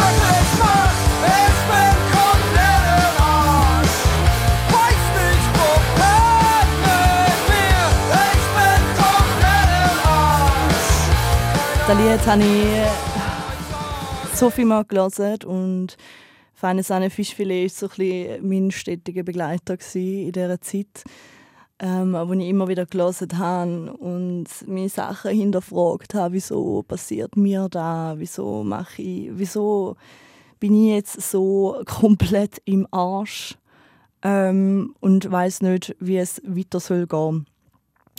Das Lied habe ich so viel mal gelesen und Feine Sahne Fischfilet war so ein bisschen mein stetiger Begleiter in dieser Zeit, ähm, wo ich immer wieder gelesen habe und mir Sachen hinterfragt habe, wieso passiert mir da, wieso mache ich, wieso bin ich jetzt so komplett im Arsch ähm, und weiß nicht, wie es weiter soll gehen.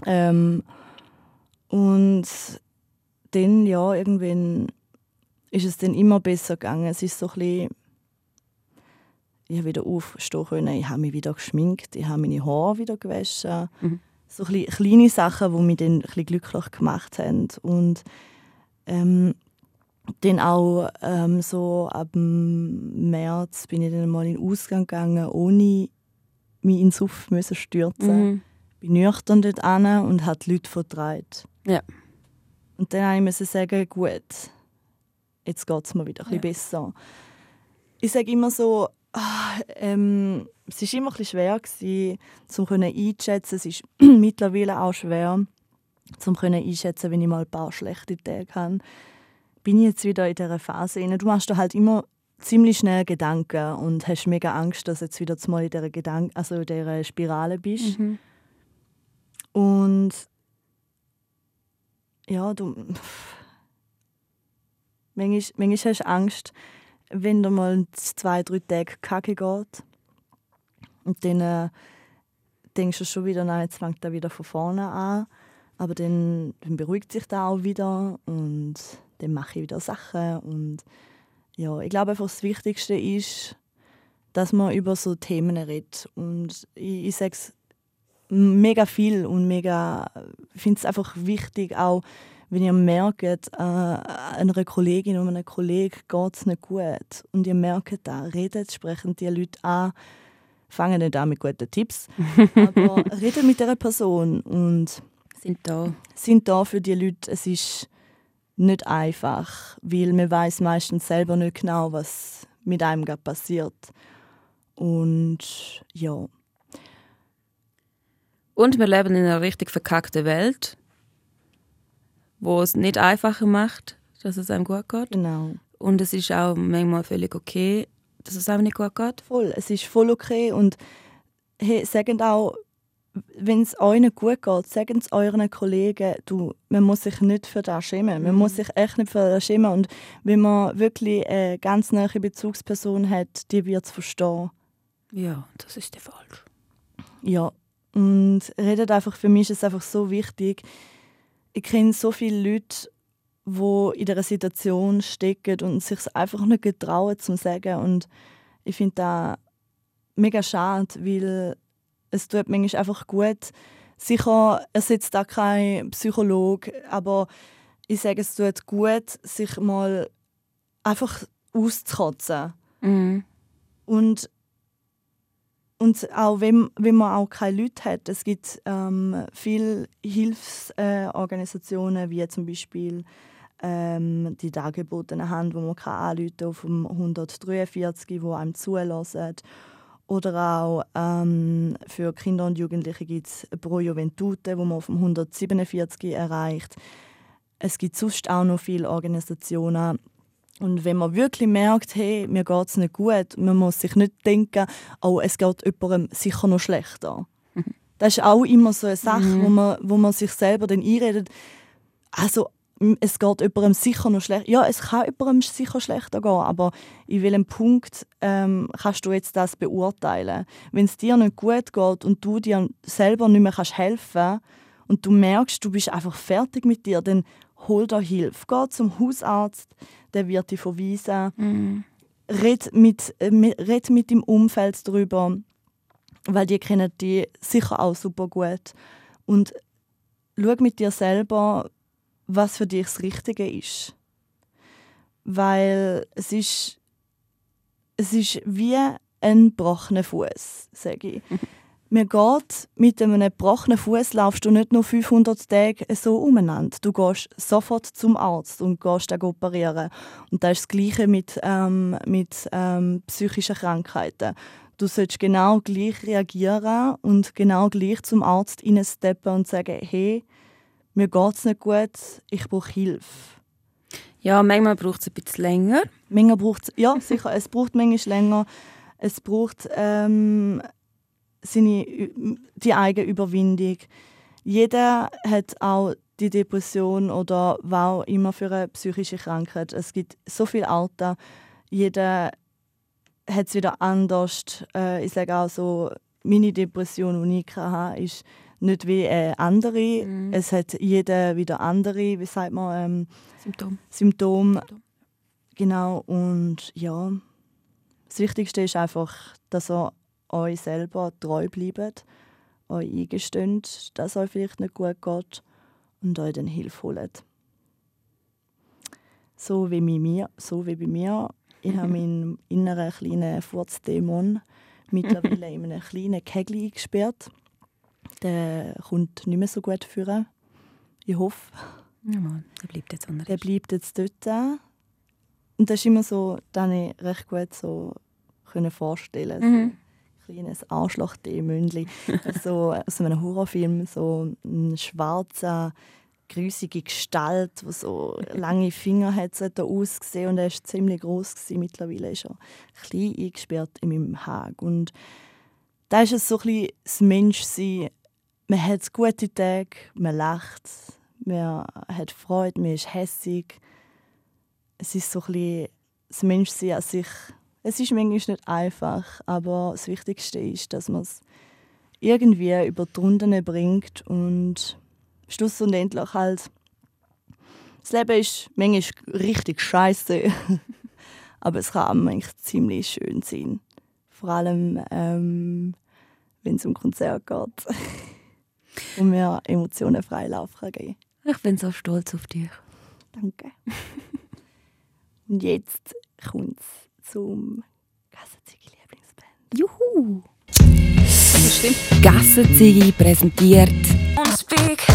Ähm, und dann, ja, irgendwann ist es dann immer besser gegangen. Es ist so ein bisschen, ich habe wieder aufstehen können, ich habe mich wieder geschminkt, ich habe meine Haare wieder gewaschen. Mhm. So ein kleine Sachen, die mich dann ein bisschen glücklich gemacht haben. Und ähm, dann auch ähm, so ab März bin ich dann mal in den Ausgang gegangen, ohne mich ins Suff müssen stürzen. Mhm. Bin nüchtern dort an und hat die Leute vertreibt. Ja. Und dann musste ich sagen, gut, jetzt geht es mir wieder ein Ja. bisschen besser. Ich sage immer so, ah, ähm, es war immer ein schwer, gewesen, um einzuschätzen. Es ist mittlerweile auch schwer, um einschätzen, wenn ich mal ein paar schlechte Tage habe. Bin ich jetzt wieder in dieser Phase. Du machst dir halt immer ziemlich schnell Gedanken und hast mega Angst, dass du jetzt wieder mal in dieser, Gedank also in dieser Spirale bist. Mhm. Und ja, du. Manchmal, manchmal hast du Angst, wenn dir mal zwei, drei Tage kacke geht. Und dann äh, denkst du schon wieder, nein, jetzt fängt er wieder von vorne an. Aber dann, dann beruhigt sich da auch wieder und dann mache ich wieder Sachen. Und ja, ich glaube einfach, das Wichtigste ist, dass man über so Themen redet. Und ich, ich sage es mega viel und mega ich finde es einfach wichtig auch wenn ihr merkt, äh, einer Kollegin oder einem Kollegen geht es nicht gut und ihr merkt da, redet, sprechen die Leute an, fangen nicht an mit guten Tipps, aber redet mit dieser Person und Sind da. sind da für die Leute. Es ist nicht einfach, weil man weiß meistens selber nicht genau, was mit einem gerade passiert. Und ja, Und wir leben in einer richtig verkackten Welt, wo es nicht einfacher macht, dass es einem gut geht. genau. Und es ist auch manchmal völlig okay, dass es einem nicht gut geht. Voll, es ist voll okay und hey, sagen auch, wenn es euch gut geht, sagen es euren Kollegen, du, man muss sich nicht für das schämen. Man muss sich echt nicht für das schämen. Und wenn man wirklich eine ganz nahe Bezugsperson hat, die wird es verstehen. Ja, das ist der falsch. Ja, und redet einfach, für mich ist es einfach so wichtig. Ich kenne so viele Leute, die in dieser Situation stecken und sich einfach nicht getrauen zu sagen. Und ich finde das mega schade, weil es tut manchmal einfach gut. Sicher ersetzt da kein Psychologe, aber ich sage, es tut gut, sich mal einfach auszukotzen. Mhm. Und, und auch wenn, wenn man auch keine Leute hat, es gibt ähm, viele Hilfsorganisationen, äh, wie zum Beispiel ähm, die dargebotene Hand, wo man kann anrufen auf dem 143, wo einem zulassen. Oder auch ähm, für Kinder und Jugendliche gibt es Pro Juventute, wo man auf dem 147 erreicht. Es gibt sonst auch noch viele Organisationen, und wenn man wirklich merkt, hey, mir geht es nicht gut, man muss sich nicht denken, oh, es geht jemandem sicher noch schlechter. Das ist auch immer so eine Sache, wo, man, wo man sich selber dann einredet, also es geht jemandem sicher noch schlechter. Ja, es kann jemandem sicher schlechter gehen, aber in welchem Punkt ähm, kannst du jetzt das beurteilen? Wenn es dir nicht gut geht und du dir selber nicht mehr kannst helfen und du merkst, du bist einfach fertig mit dir, dann hol dir Hilfe. Geh zum Hausarzt, der wird dich verweisen. Mhm. Red mit, äh, red mit dem Umfeld darüber, weil die kennen die sicher auch super gut. Und schau mit dir selber, was für dich das Richtige ist. Weil es ist, es ist wie ein gebrochener Fuß, sage ich. Mir geht mit einem gebrochenen Fuß laufst du nicht nur 500 Tage so umeinander. Du gehst sofort zum Arzt und gehst den operieren. Und das ist das Gleiche mit, ähm, mit ähm, psychischen Krankheiten. Du sollst genau gleich reagieren und genau gleich zum Arzt steppen und sagen, hey, mir geht es nicht gut, ich brauche Hilfe. Ja, manchmal braucht es ein bisschen länger. Manchmal braucht ja sicher, es braucht manchmal länger. Es braucht ähm, seine, die eigene Überwindung. Jeder hat auch die Depression oder was auch immer für eine psychische Krankheit. Es gibt so viel Alter. Jeder hat es wieder anders. Äh, ich sage auch so, meine Depression, die ich hatte, ist nicht wie eine andere. Mhm. Es hat jeder wieder andere, wie sagt man, ähm, Symptom. Symptome. Genau, und ja, das Wichtigste ist einfach, dass ihr euch selber treu bleibt, euch eingesteht, dass es euch vielleicht nicht gut geht und euch dann Hilfe holt. So wie bei mir. So wie bei mir. Ich habe meinen inneren kleinen Furzdämon mittlerweile in einem kleinen Kegel eingesperrt. Der kommt nicht mehr so gut führen. Ich hoffe. Ja, Mann, der bleibt jetzt unter Der bleibt jetzt dort. Und das ist immer so, das habe ich recht gut so können vorstellen. Mhm. Ein kleines Arschloch-Dämönli. so aus einem Horrorfilm, so ein schwarzer, grusige Gestalt, die so lange Finger hat, so hat er ausgesehen und er war ziemlich groß Mittlerweile ist er klein eingesperrt in meinem Hag. Und da ist es so ein bisschen das Menschsein. Man hat gute Tage, man lacht, man hat Freude, man ist hässig. Es ist so ein bisschen das Menschsein an sich. Es ist manchmal nicht einfach, aber das Wichtigste ist, dass man es irgendwie über die Runden bringt und schlussendlich halt das Leben ist manchmal richtig scheiße, aber es kann manchmal ziemlich schön sein. Vor allem, ähm, wenn es um Konzert geht und mir Emotionen frei Lauf kann geben Ich bin so stolz auf dich. Danke. Und jetzt kommt es zum Gassenzigi Lieblingsband. Juhu! Das stimmt. Gassenzigi präsentiert speak.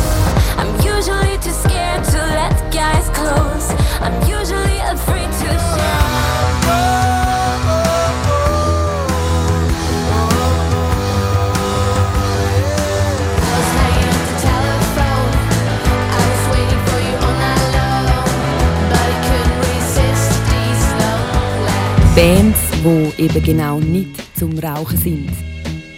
I'm usually too scared to let guys close. I'm usually afraid to show. Bands, die eben genau nicht zum Rauchen sind.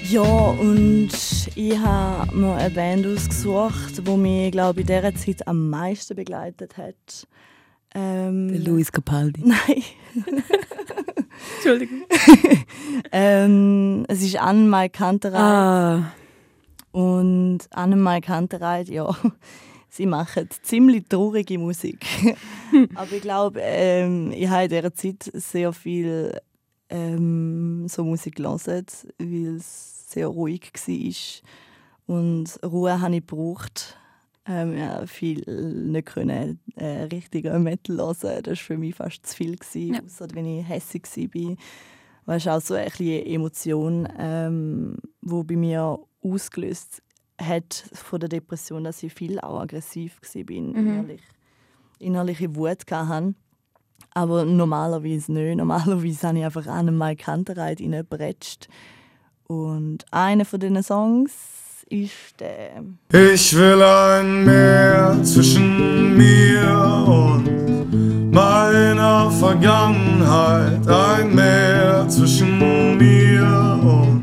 Ja, und ich habe mir eine Band ausgesucht, die mich, glaube ich, in dieser Zeit am meisten begleitet hat. Ähm, Luis Capaldi. Nein. Entschuldigung. ähm, es ist Anne Kantereit. Ah, Und Anne Kantereit, ja, sie machen ziemlich traurige Musik. Aber ich glaube, ähm, ich habe in dieser Zeit sehr viel ähm, so Musik gelesen, weil es sehr ruhig war. Und Ruhe habe ich gebraucht. Ähm, ja, viel nicht können, äh, richtigen Metal hören. Das war für mich fast zu viel, gewesen, Ja. ausser wenn ich hässig war. Ist auch so eine Emotion, ähm, die bei mir ausgelöst hat von der Depression, dass ich viel auch aggressiv war, innerlich, innerliche Wut hatte. Aber normalerweise nicht. Normalerweise habe ich einfach an meine Kantereit reingebretscht. Und einer von diesen Songs ist der. Ich will ein Meer zwischen mir und meiner Vergangenheit. Ein Meer zwischen mir und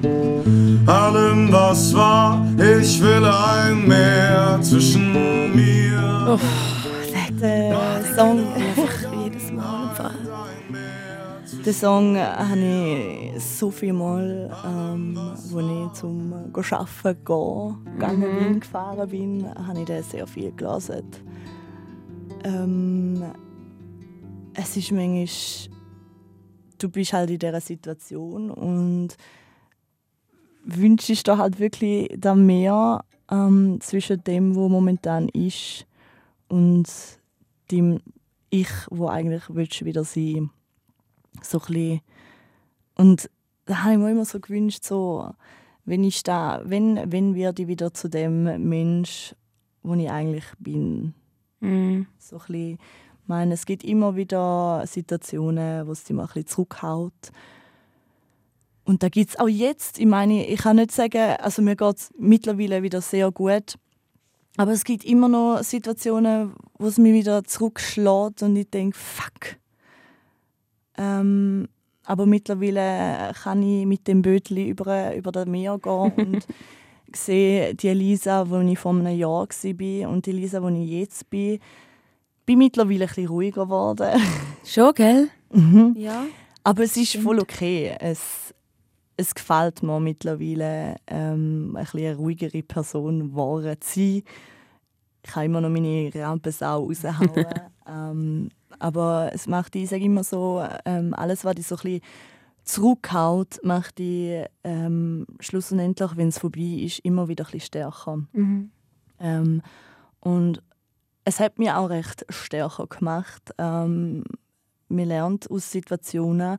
allem, was war. Ich will ein Meer zwischen mir. Der Song, jedes Mal den Song habe ich so viel Mal, ähm, als ich zum Arbeiten gehen, gegangen bin, gefahren bin, habe ich den sehr viel gelesen. Ähm, es ist manchmal, du bist halt in dieser Situation und wünschst dir halt wirklich da mehr ähm, zwischen dem, wo momentan ist und dem Ich, wo eigentlich willst wieder sein so ein. Und da habe ich mir immer so gewünscht, so, wenn ich da, wenn, wenn werde ich wieder zu dem Mensch, wo ich eigentlich bin. Mhm. So ein ich meine, es gibt immer wieder Situationen, wo es dich mal ein bisschen zurückhaut. Und da gibt es auch jetzt, ich meine, ich kann nicht sagen, also mir geht es mittlerweile wieder sehr gut. Aber es gibt immer noch Situationen, wo es mich wieder zurückschlägt und ich denke, fuck. Ähm, aber mittlerweile kann ich mit dem Bötli über, über das Meer gehen und sehe die Elisa, wo ich vor einem Jahr war und die Elisa, wo ich jetzt bin, bin mittlerweile ein bisschen ruhiger geworden. Schon, gell? Mhm. Ja. Aber es ist voll okay. Es, es gefällt mir mittlerweile, ähm, ein eine ruhigere Person geworden zu sein. Ich kann immer noch meine Rampensau raushauen. ähm, aber es macht, ich sage immer so, ähm, alles, was dich so ein bisschen zurückhaut, macht dich ähm, schlussendlich, wenn es vorbei ist, immer wieder ein bisschen stärker. Mhm. Ähm, und es hat mich auch recht stärker gemacht. Ähm, man lernt aus Situationen,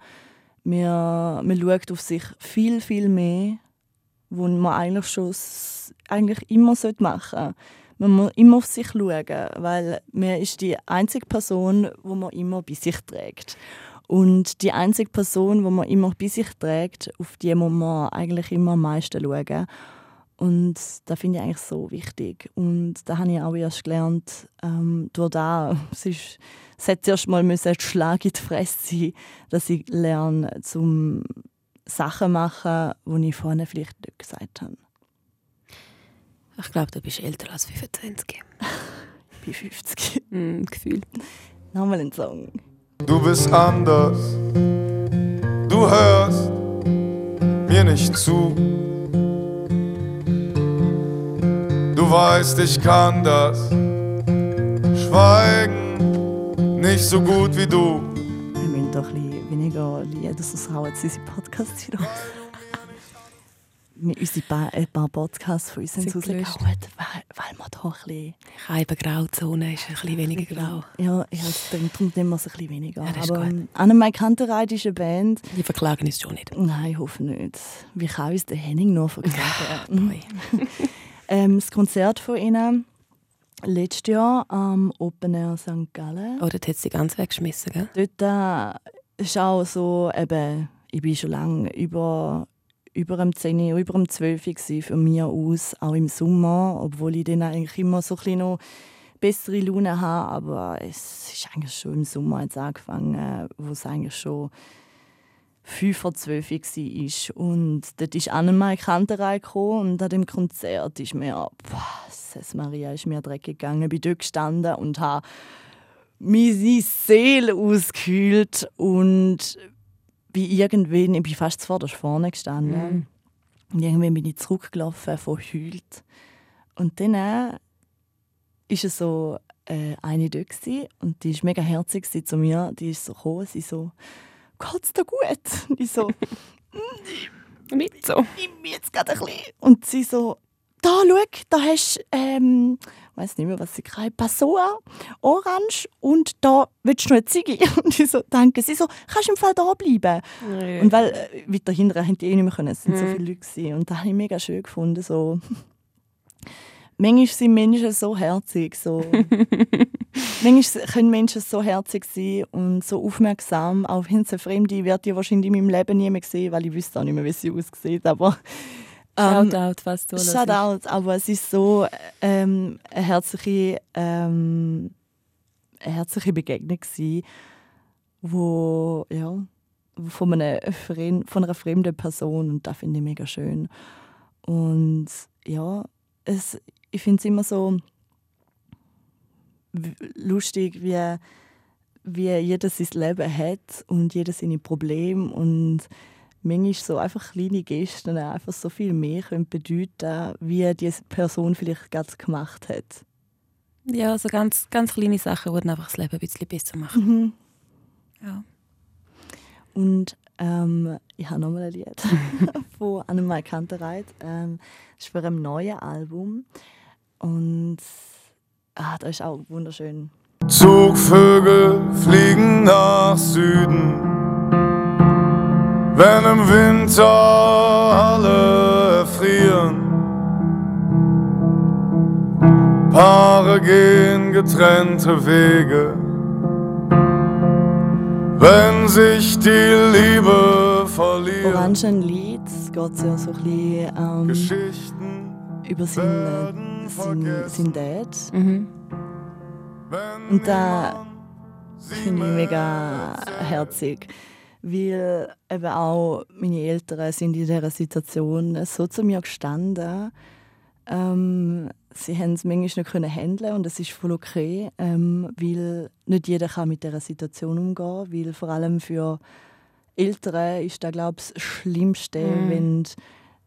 man, man schaut auf sich viel, viel mehr, wo man eigentlich schon eigentlich immer machen sollte. Man muss immer auf sich schauen, weil man ist die einzige Person, wo man immer bei sich trägt. Und die einzige Person, die man immer bei sich trägt, auf die muss man eigentlich immer am meisten schauen. Und das finde ich eigentlich so wichtig. Und da habe ich auch erst gelernt, ähm, durch das. Es, ist, es hat zuerst mal müssen ein Schlag in die Fresse sein, dass ich lerne, zum Sachen machen, die ich vorhin vielleicht nicht gesagt habe. Ich glaube, du bist älter als 25. Ich bin 50. Mhm, gefühlt. Nochmal ein Song. Du bist anders. Du hörst mir nicht zu. Du weißt, ich kann das Schweigen nicht so gut wie du. Wir müssen doch ein bisschen weniger Lieder, sonst hauen sie unsere Podcasts wieder raus. wir unsere paar, ein paar Podcasts von uns sind rausgehauen, weil, weil wir da ein bisschen... Ich habe Grauzone, ist ein bisschen weniger grau. Ja, ja darum darum nehmen wir es ein bisschen weniger. Ja, das ist Aber gut. ähm, Annemai Kantereit ist eine Band. Die verklagen uns schon nicht. Nein, ich hoffe nicht. Wie kann uns der Henning noch verklagen? Ähm, das Konzert von ihnen letztes Jahr am Open Air St. Gallen. Oh, dort hat sie ganz weggeschmissen, gell? Dort äh, ist auch so, eben, ich bin schon lange über, über dem 10, über dem 12 gsi für mich aus, auch im Sommer, obwohl ich dann eigentlich immer so ein noch bessere Laune habe, aber es ist eigentlich schon im Sommer jetzt angefangen, wo es eigentlich schon 5 vor 12 war. Und dort ist Annemarie Kanterei gekommen und an dem Konzert ist mir, Jesus Maria, ist mir dreckig gegangen. Ich bin dort gestanden und habe meine Seele ausgekühlt und bin irgendwann, ich bin fast zuvorderst vorne gestanden. Und irgendwann bin ich zurückgelaufen, verheult. Und dann äh, ist es so äh, eine dort und die ist mega herzig zu mir. Die ist so gekommen, sie so, geht's dir gut? Und ich so, Nicht so. ich bin jetzt gerade ein bisschen. Und sie so, da, schau, da hast du, ähm, ich weiß nicht mehr, was sie gerade Passoa, Orange und da willst du noch eine Ziege. Und ich so, danke. Sie so, kannst du im Fall da bleiben? Und weil äh, weiter hinten hätten die eh nicht mehr können, es sind so Mhm. viele Leute gewesen. Und das habe ich mega schön gefunden. So. Manchmal sind Menschen so herzig. So. Manchmal können Menschen so herzig sein und so aufmerksam. Auch wenn sie fremde wird ich wahrscheinlich in meinem Leben nie mehr sehen, weil ich wüsste auch nicht mehr, wie sie aussieht. Aber ähm, Shoutout, was du Shoutout, aber es ist so ähm, eine herzliche, ähm, eine herzliche Begegnung gewesen, wo ja von einer, von einer fremden Person und das finde ich mega schön und ja es, ich finde es immer so lustig wie wie jeder sein Leben hat und jeder seine Probleme und manchmal so einfach kleine Gesten einfach so viel mehr können bedeuten, wie diese Person vielleicht gerade gemacht hat. Ja, so ganz, ganz kleine Sachen, die einfach das Leben ein bisschen besser machen. Mhm. Ja. Und ähm, ich habe nochmal ein Lied von Annemai Kantereit. Ähm, das ist für ein neues Album. Und ah, das ist auch wunderschön. Zugvögel fliegen nach Süden, wenn im Winter alle erfrieren. Paare gehen getrennte Wege, wenn sich die Liebe verliert. Orangenlied, geht ja so ein bisschen ähm, Geschichten über seinen, vergessen. seinen Dad. Mhm. Und da finde ich mega herzig. Weil eben auch meine Eltern sind in dieser Situation so zu mir gestanden. Ähm, sie haben es manchmal nicht können handeln und das ist voll okay, ähm, weil nicht jeder kann mit dieser Situation umgehen, weil vor allem für Eltern ist da glaube ich das Schlimmste, Mhm. wenn du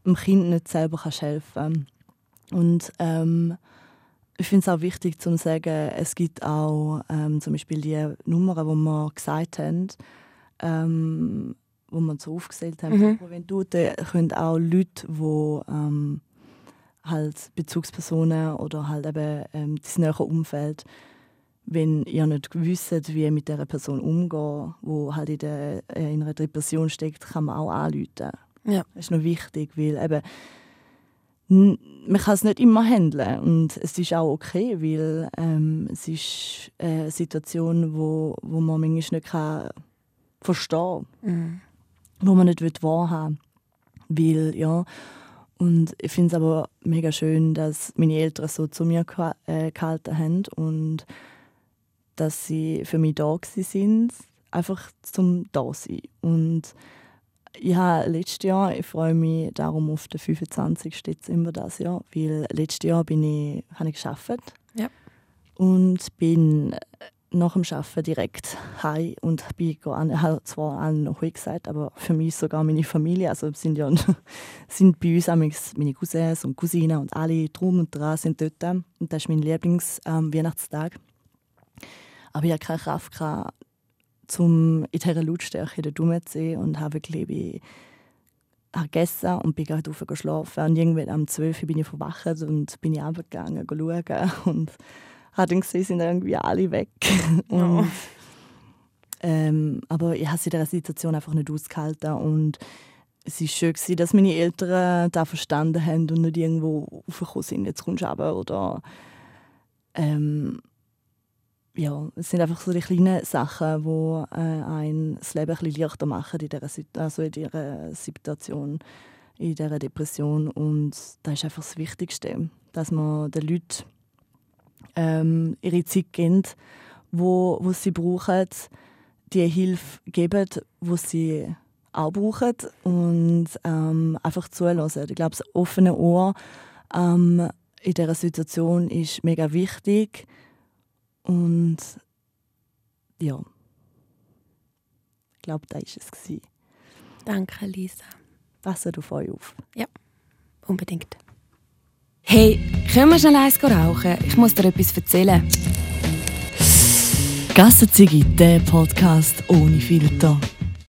dem Kind nicht selber kannst helfen und ähm, ich finde es auch wichtig zu sagen, es gibt auch ähm, zum Beispiel die Nummern, die wir gesagt haben, ähm, wo wir so aufgezählt haben. Mhm. Juventude können auch Leute, die ähm, halt Bezugspersonen oder halt eben ähm, das nähere Umfeld, wenn ihr nicht wisst, wie mit dieser Person umgehen, wo halt in, der, äh, in einer Depression steckt, kann man auch anrufen. Ja. Das ist noch wichtig, weil eben man kann es nicht immer handeln und es ist auch okay, weil ähm, es ist eine Situation, wo, wo man manchmal nicht kann verstehen Mhm. wo man nicht wahrhaben will. Ja. Und ich finde es aber mega schön, dass meine Eltern so zu mir äh, gehalten haben und dass sie für mich da sind, einfach zum da sein. Und ich habe letztes Jahr, ich freue mich darum auf den 25. Dezember das Jahr, weil letztes Jahr bin ich, habe ich gearbeitet Ja. und bin nach dem Arbeiten direkt heim und bin an, ich habe zwar allen noch gesagt, aber für mich sogar meine Familie, also sind ja sind bei uns meine Cousins und Cousinen und alle drum und dran sind dort und das ist mein Lieblings-Weihnachtstag. aber ich hatte keine Kraft, um in dieser Lautstärke dort rumzusehen und habe wirklich ich gegessen und bin gerade rauf schlafen. Und irgendwann am 12 Uhr bin ich verwacht und bin ich runtergegangen, schauen. Und habe dann gesehen, sind irgendwie alle weg. und, ähm, aber ich habe es in dieser Situation einfach nicht ausgehalten. Und es war schön, dass meine Eltern das verstanden haben und nicht irgendwo raufgekommen sind, jetzt kommst du runter oder ähm, ja, es sind einfach so die kleinen Sachen, die äh, ein das Leben ein bisschen leichter machen in dieser, also in dieser Situation, in dieser Depression. Und das ist einfach das Wichtigste, dass man den Leuten ähm, ihre Zeit gibt, wo, wo sie brauchen, die Hilfe geben, wo sie auch brauchen und ähm, einfach zulassen. Ich glaube, das offene Ohr ähm, in dieser Situation ist mega wichtig und ja, ich glaube, das war es. gewesen. Danke, Lisa. Passt auf euch auf. Unbedingt. Hey, können wir schnell eins rauchen? Ich muss dir etwas erzählen. Gassenzigi, der Podcast ohne Filter.